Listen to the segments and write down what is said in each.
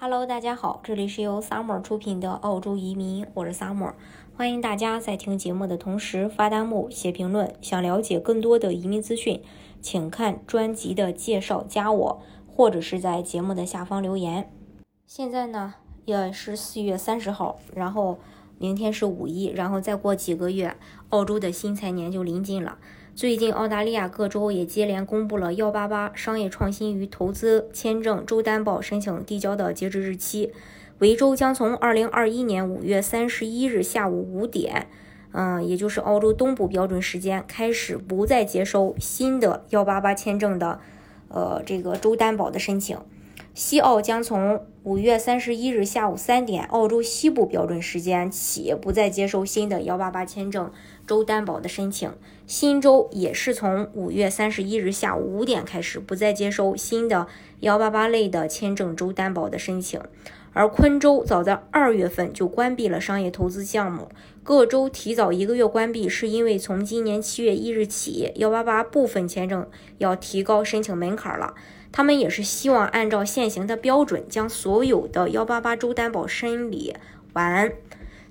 Hello，大家好，这里是由 Summer 出品的澳洲移民，我是 Summer，欢迎大家在听节目的同时发弹幕、写评论。想了解更多的移民资讯，请看专辑的介绍，加我，或者是在节目的下方留言。现在呢，也是四月三十号，然后明天是五一，然后再过几个月，澳洲的新财年就临近了。最近，澳大利亚各州也接连公布了幺八八商业创新与投资签证州担保申请递交的截止日期。维州将从二零二一年五月三十一日下午五点，嗯，也就是澳洲东部标准时间开始，不再接收新的幺八八签证的，呃，这个州担保的申请。西澳将从五月三十一日下午三点，澳洲西部标准时间起，不再接收新的幺八八签证。州担保的申请，新州也是从五月三十一日下午五点开始，不再接收新的幺八八类的签证州担保的申请。而昆州早在二月份就关闭了商业投资项目，各州提早一个月关闭，是因为从今年七月一日起，幺八八部分签证要提高申请门槛了。他们也是希望按照现行的标准，将所有的幺八八州担保申理完。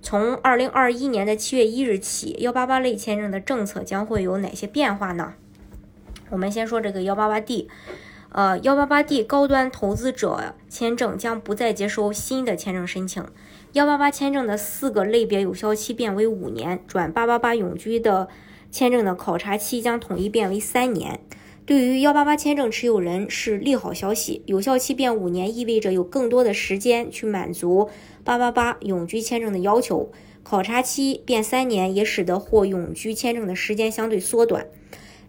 从二零二一年的七月一日起，幺八八类签证的政策将会有哪些变化呢？我们先说这个幺八八 D，呃，幺八八 D 高端投资者签证将不再接收新的签证申请。幺八八签证的四个类别有效期变为五年，转八八八永居的签证的考察期将统一变为三年。对于幺八八签证持有人是利好消息，有效期变五年意味着有更多的时间去满足八八八永居签证的要求。考察期变三年也使得获永居签证的时间相对缩短。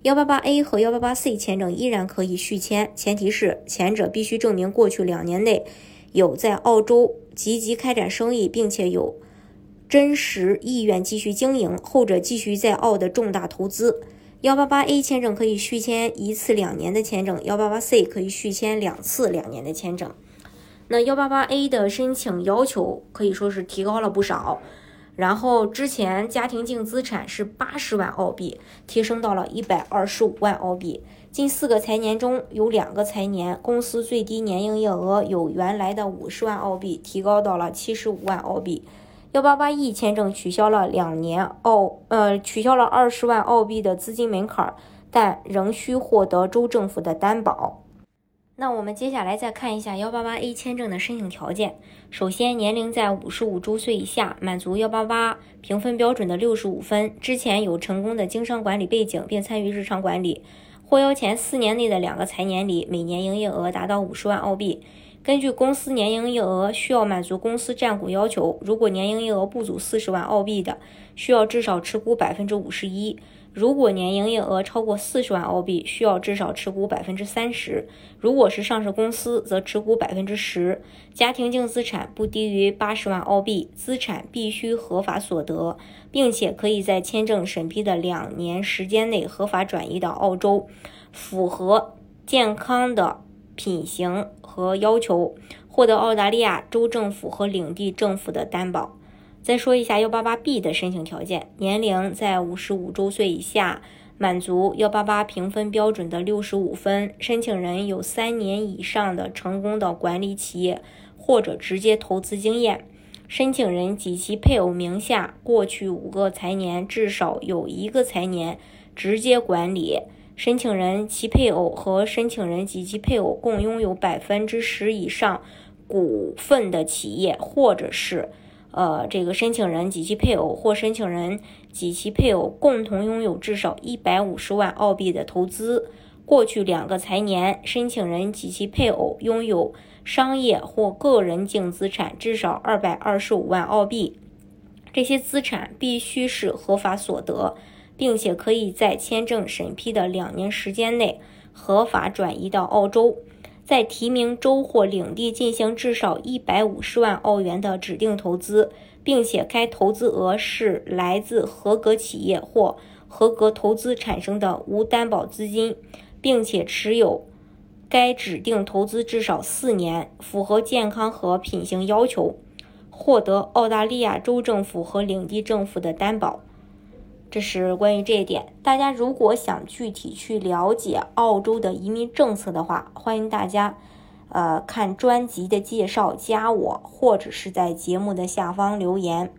幺八八 A 和幺八八 C 签证依然可以续签，前提是前者必须证明过去两年内有在澳洲积极开展生意，并且有真实意愿继续经营，后者继续在澳的重大投资。幺八八 A 签证可以续签一次两年的签证，幺八八 C 可以续签两次两年的签证。那幺八八 A 的申请要求可以说是提高了不少，然后之前家庭净资产是八十万澳币，提升到了一百二十五万澳币。近四个财年中有两个财年，公司最低年营业额由原来的五十万澳币提高到了七十五万澳币。幺八八 E 签证取消了两年澳，呃，取消了二十万澳币的资金门槛，但仍需获得州政府的担保。那我们接下来再看一下幺八八 A 签证的申请条件。首先，年龄在五十五周岁以下，满足幺八八评分标准的六十五分，之前有成功的经商管理背景，并参与日常管理，获邀前四年内的两个财年里，每年营业额达到五十万澳币。根据公司年营业额，需要满足公司占股要求。如果年营业额不足四十万澳币的，需要至少持股百分之五十一；如果年营业额超过四十万澳币，需要至少持股百分之三十。如果是上市公司，则持股百分之十。家庭净资产不低于八十万澳币，资产必须合法所得，并且可以在签证审批的两年时间内合法转移到澳洲，符合健康的。品行和要求，获得澳大利亚州政府和领地政府的担保。再说一下幺八八 B 的申请条件：年龄在五十五周岁以下，满足幺八八评分标准的六十五分，申请人有三年以上的成功的管理企业或者直接投资经验，申请人及其配偶名下过去五个财年至少有一个财年直接管理。申请人、其配偶和申请人及其配偶共拥有百分之十以上股份的企业，或者是，呃，这个申请人及其配偶或申请人及其配偶共同拥有至少一百五十万澳币的投资。过去两个财年，申请人及其配偶拥有商业或个人净资产至少二百二十五万澳币，这些资产必须是合法所得。并且可以在签证审批的两年时间内合法转移到澳洲，在提名州或领地进行至少一百五十万澳元的指定投资，并且该投资额是来自合格企业或合格投资产生的无担保资金，并且持有该指定投资至少四年，符合健康和品行要求，获得澳大利亚州政府和领地政府的担保。这是关于这一点。大家如果想具体去了解澳洲的移民政策的话，欢迎大家，呃看专辑的介绍加我，或者是在节目的下方留言。